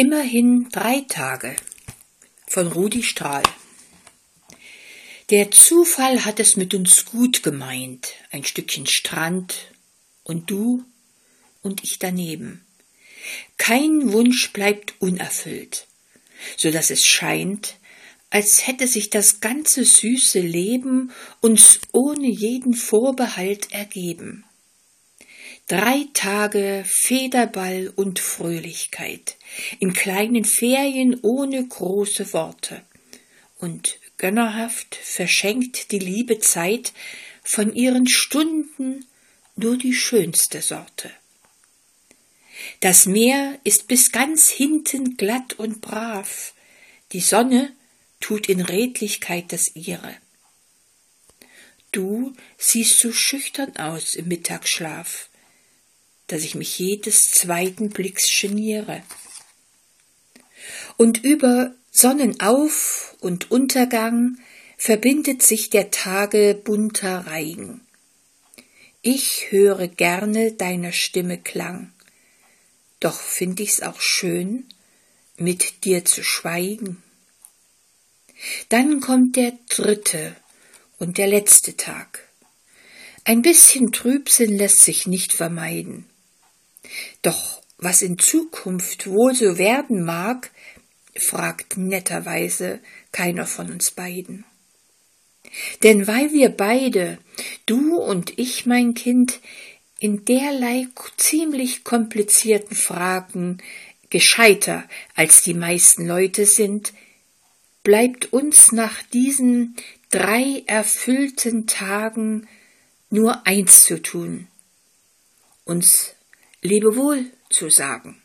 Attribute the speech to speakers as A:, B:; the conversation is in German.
A: Immerhin drei Tage von Rudi Strahl. Der Zufall hat es mit uns gut gemeint, ein Stückchen Strand und du und ich daneben. Kein Wunsch bleibt unerfüllt, so dass es scheint, als hätte sich das ganze süße Leben uns ohne jeden Vorbehalt ergeben. Drei Tage Federball und Fröhlichkeit, in kleinen Ferien ohne große Worte. Und gönnerhaft verschenkt die liebe Zeit von ihren Stunden nur die schönste Sorte. Das Meer ist bis ganz hinten glatt und brav, die Sonne tut in Redlichkeit das ihre. Du siehst so schüchtern aus im Mittagsschlaf, dass ich mich jedes zweiten Blicks geniere. Und über Sonnenauf und Untergang verbindet sich der Tage bunter Reigen. Ich höre gerne deiner Stimme Klang, doch find ich's auch schön, mit dir zu schweigen. Dann kommt der dritte und der letzte Tag. Ein bisschen Trübsinn lässt sich nicht vermeiden. Doch was in Zukunft wohl so werden mag, fragt netterweise keiner von uns beiden. Denn weil wir beide, du und ich, mein Kind, in derlei ziemlich komplizierten Fragen gescheiter als die meisten Leute sind, bleibt uns nach diesen drei erfüllten Tagen nur eins zu tun, uns Lebewohl zu sagen.